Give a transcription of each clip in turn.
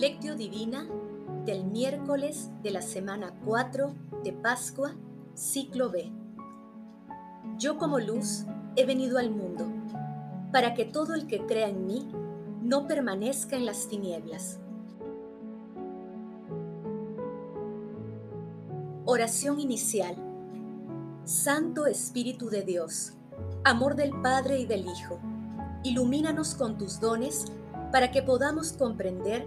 Lectio Divina del miércoles de la semana 4 de Pascua, ciclo B. Yo como luz he venido al mundo, para que todo el que crea en mí no permanezca en las tinieblas. Oración inicial. Santo Espíritu de Dios, amor del Padre y del Hijo, ilumínanos con tus dones para que podamos comprender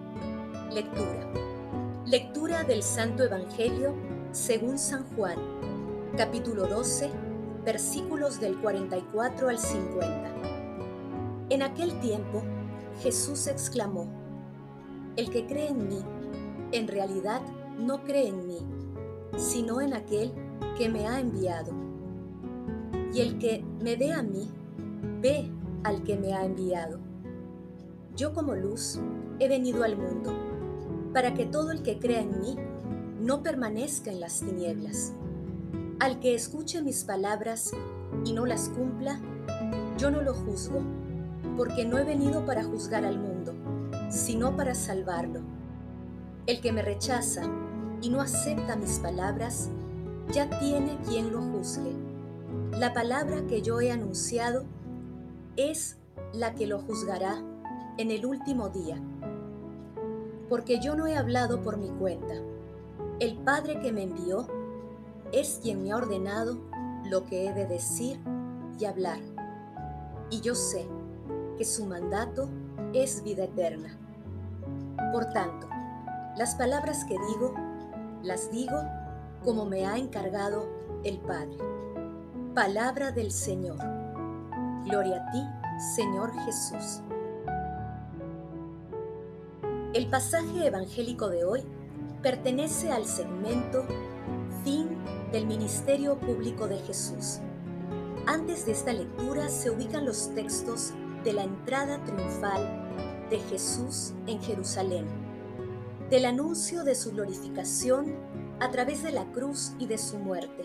Lectura. Lectura del Santo Evangelio según San Juan, capítulo 12, versículos del 44 al 50. En aquel tiempo, Jesús exclamó, El que cree en mí, en realidad no cree en mí, sino en aquel que me ha enviado. Y el que me ve a mí, ve al que me ha enviado. Yo como luz he venido al mundo para que todo el que crea en mí no permanezca en las tinieblas. Al que escuche mis palabras y no las cumpla, yo no lo juzgo, porque no he venido para juzgar al mundo, sino para salvarlo. El que me rechaza y no acepta mis palabras, ya tiene quien lo juzgue. La palabra que yo he anunciado es la que lo juzgará en el último día porque yo no he hablado por mi cuenta. El Padre que me envió es quien me ha ordenado lo que he de decir y hablar. Y yo sé que su mandato es vida eterna. Por tanto, las palabras que digo, las digo como me ha encargado el Padre. Palabra del Señor. Gloria a ti, Señor Jesús. El pasaje evangélico de hoy pertenece al segmento Fin del Ministerio Público de Jesús. Antes de esta lectura se ubican los textos de la entrada triunfal de Jesús en Jerusalén, del anuncio de su glorificación a través de la cruz y de su muerte,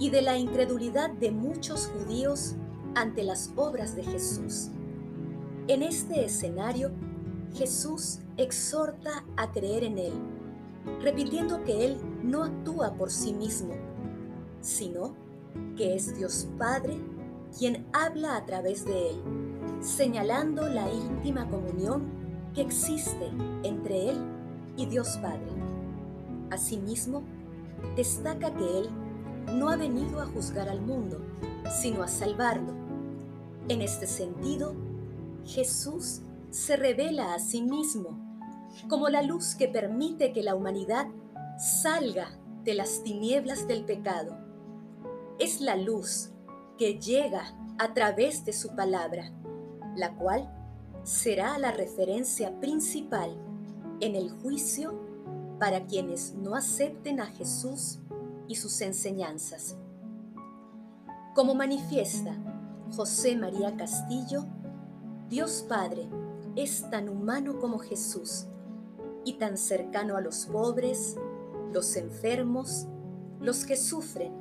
y de la incredulidad de muchos judíos ante las obras de Jesús. En este escenario, Jesús exhorta a creer en Él, repitiendo que Él no actúa por sí mismo, sino que es Dios Padre quien habla a través de Él, señalando la íntima comunión que existe entre Él y Dios Padre. Asimismo, destaca que Él no ha venido a juzgar al mundo, sino a salvarlo. En este sentido, Jesús se revela a sí mismo como la luz que permite que la humanidad salga de las tinieblas del pecado. Es la luz que llega a través de su palabra, la cual será la referencia principal en el juicio para quienes no acepten a Jesús y sus enseñanzas. Como manifiesta José María Castillo, Dios Padre es tan humano como Jesús y tan cercano a los pobres, los enfermos, los que sufren,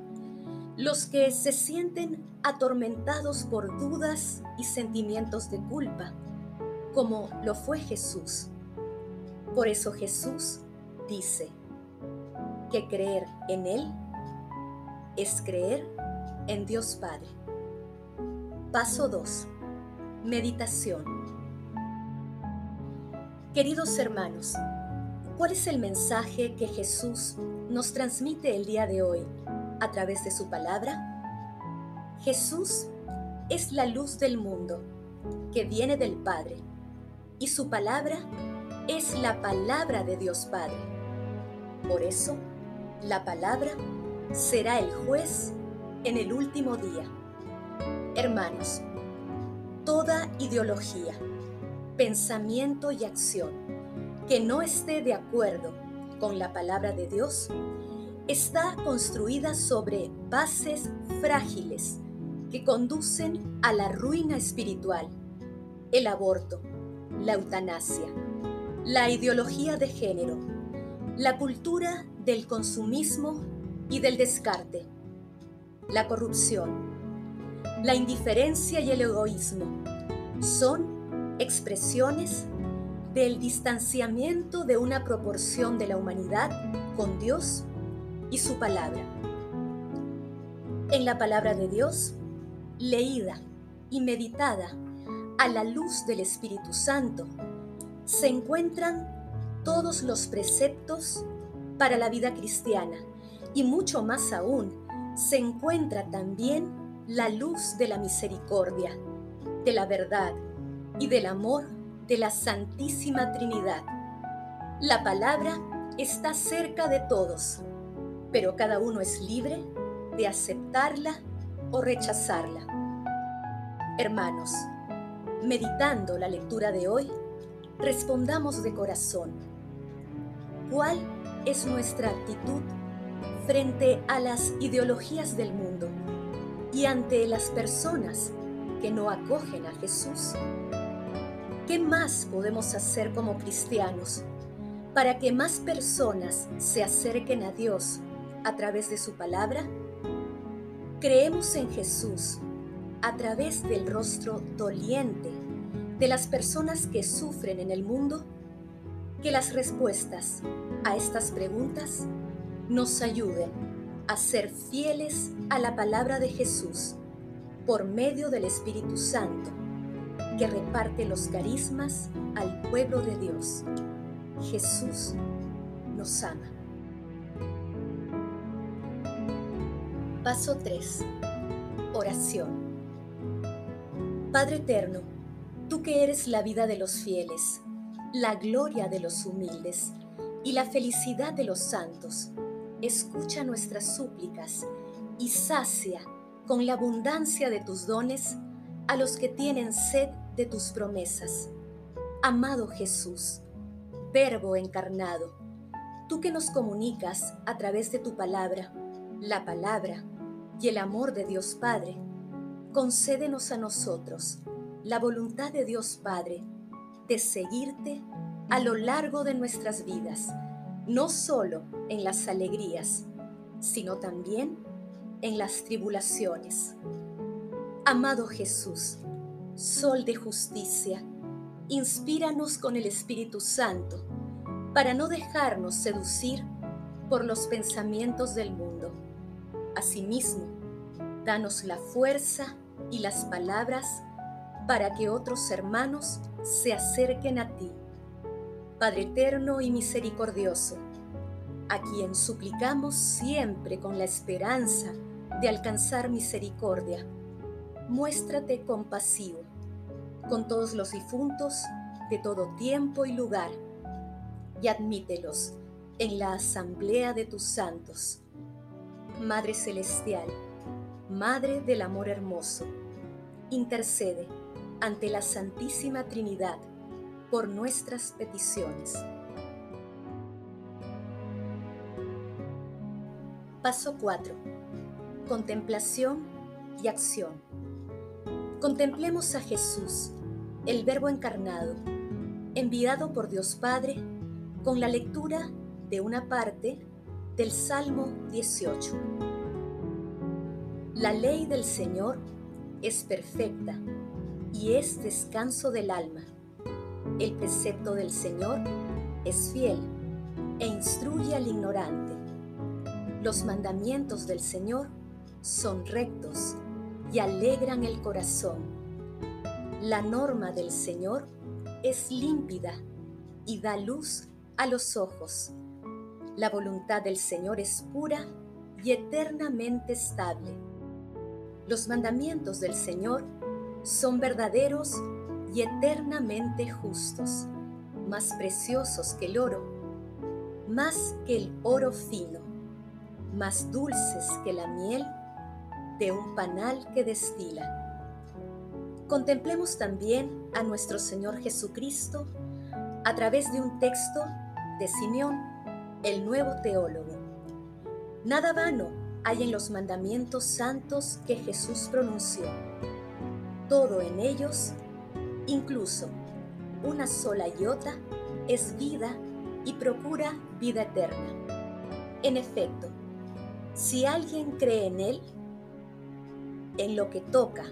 los que se sienten atormentados por dudas y sentimientos de culpa, como lo fue Jesús. Por eso Jesús dice que creer en Él es creer en Dios Padre. Paso 2. Meditación. Queridos hermanos, ¿cuál es el mensaje que Jesús nos transmite el día de hoy a través de su palabra? Jesús es la luz del mundo que viene del Padre y su palabra es la palabra de Dios Padre. Por eso, la palabra será el juez en el último día. Hermanos, toda ideología, pensamiento y acción que no esté de acuerdo con la palabra de Dios está construida sobre bases frágiles que conducen a la ruina espiritual, el aborto, la eutanasia, la ideología de género, la cultura del consumismo y del descarte, la corrupción, la indiferencia y el egoísmo son expresiones del distanciamiento de una proporción de la humanidad con Dios y su palabra. En la palabra de Dios, leída y meditada a la luz del Espíritu Santo, se encuentran todos los preceptos para la vida cristiana y mucho más aún se encuentra también la luz de la misericordia, de la verdad y del amor de la Santísima Trinidad. La palabra está cerca de todos, pero cada uno es libre de aceptarla o rechazarla. Hermanos, meditando la lectura de hoy, respondamos de corazón. ¿Cuál es nuestra actitud frente a las ideologías del mundo y ante las personas que no acogen a Jesús? ¿Qué más podemos hacer como cristianos para que más personas se acerquen a Dios a través de su palabra? Creemos en Jesús a través del rostro doliente de las personas que sufren en el mundo, que las respuestas a estas preguntas nos ayuden a ser fieles a la palabra de Jesús por medio del Espíritu Santo, que reparte los carismas al pueblo de Dios. Jesús nos ama. Paso 3. Oración. Padre Eterno, tú que eres la vida de los fieles, la gloria de los humildes y la felicidad de los santos, escucha nuestras súplicas y sacia con la abundancia de tus dones a los que tienen sed de tus promesas. Amado Jesús, Verbo encarnado, tú que nos comunicas a través de tu palabra, la palabra y el amor de Dios Padre, concédenos a nosotros la voluntad de Dios Padre de seguirte a lo largo de nuestras vidas, no solo en las alegrías, sino también en las tribulaciones. Amado Jesús, Sol de justicia, inspíranos con el Espíritu Santo para no dejarnos seducir por los pensamientos del mundo. Asimismo, danos la fuerza y las palabras para que otros hermanos se acerquen a ti. Padre eterno y misericordioso, a quien suplicamos siempre con la esperanza de alcanzar misericordia, muéstrate compasivo con todos los difuntos de todo tiempo y lugar y admítelos en la asamblea de tus santos. Madre Celestial, Madre del Amor Hermoso, intercede ante la Santísima Trinidad por nuestras peticiones. Paso 4. Contemplación y acción. Contemplemos a Jesús, el Verbo encarnado, enviado por Dios Padre, con la lectura de una parte del Salmo 18. La ley del Señor es perfecta y es descanso del alma. El precepto del Señor es fiel e instruye al ignorante. Los mandamientos del Señor son rectos y alegran el corazón. La norma del Señor es límpida y da luz a los ojos. La voluntad del Señor es pura y eternamente estable. Los mandamientos del Señor son verdaderos y eternamente justos, más preciosos que el oro, más que el oro fino, más dulces que la miel de un panal que destila. Contemplemos también a nuestro Señor Jesucristo a través de un texto de Simeón, el nuevo teólogo. Nada vano hay en los mandamientos santos que Jesús pronunció. Todo en ellos, incluso una sola iota, es vida y procura vida eterna. En efecto, si alguien cree en Él, en lo que toca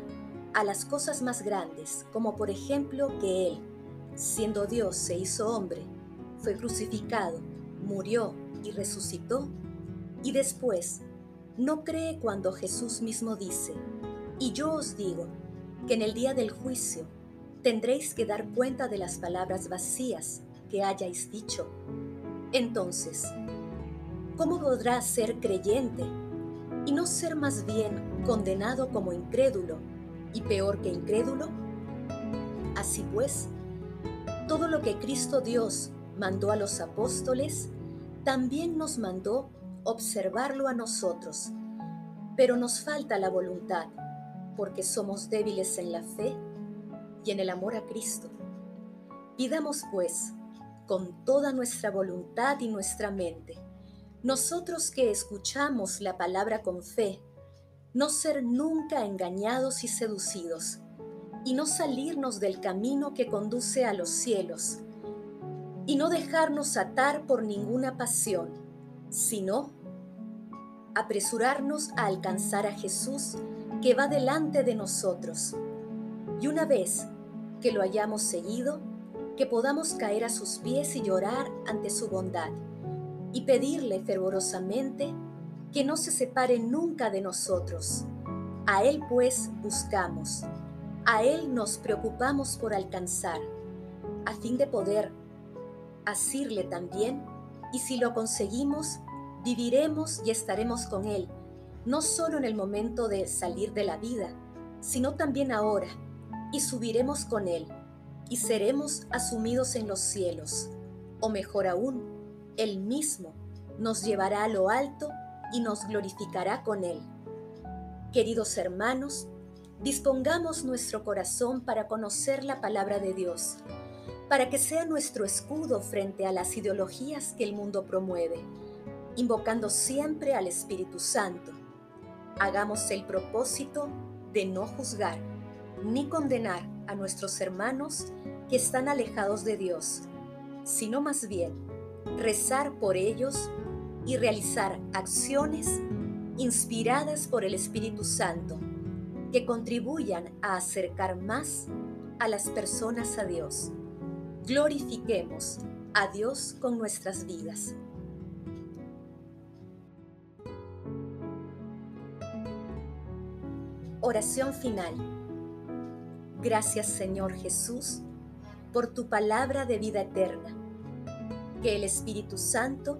a las cosas más grandes, como por ejemplo que Él, siendo Dios, se hizo hombre, fue crucificado, murió y resucitó, y después no cree cuando Jesús mismo dice, y yo os digo, que en el día del juicio tendréis que dar cuenta de las palabras vacías que hayáis dicho. Entonces, ¿cómo podrá ser creyente y no ser más bien condenado como incrédulo y peor que incrédulo? Así pues, todo lo que Cristo Dios mandó a los apóstoles, también nos mandó observarlo a nosotros, pero nos falta la voluntad, porque somos débiles en la fe y en el amor a Cristo. Pidamos pues, con toda nuestra voluntad y nuestra mente, nosotros que escuchamos la palabra con fe, no ser nunca engañados y seducidos, y no salirnos del camino que conduce a los cielos, y no dejarnos atar por ninguna pasión, sino apresurarnos a alcanzar a Jesús que va delante de nosotros. Y una vez que lo hayamos seguido, que podamos caer a sus pies y llorar ante su bondad, y pedirle fervorosamente que no se separe nunca de nosotros. A Él pues buscamos, a Él nos preocupamos por alcanzar, a fin de poder asirle también, y si lo conseguimos, viviremos y estaremos con Él, no solo en el momento de salir de la vida, sino también ahora, y subiremos con Él, y seremos asumidos en los cielos, o mejor aún, Él mismo nos llevará a lo alto y nos glorificará con Él. Queridos hermanos, dispongamos nuestro corazón para conocer la palabra de Dios, para que sea nuestro escudo frente a las ideologías que el mundo promueve, invocando siempre al Espíritu Santo. Hagamos el propósito de no juzgar ni condenar a nuestros hermanos que están alejados de Dios, sino más bien rezar por ellos y realizar acciones inspiradas por el Espíritu Santo que contribuyan a acercar más a las personas a Dios. Glorifiquemos a Dios con nuestras vidas. Oración final. Gracias Señor Jesús por tu palabra de vida eterna. Que el Espíritu Santo